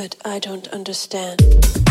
but I don't understand.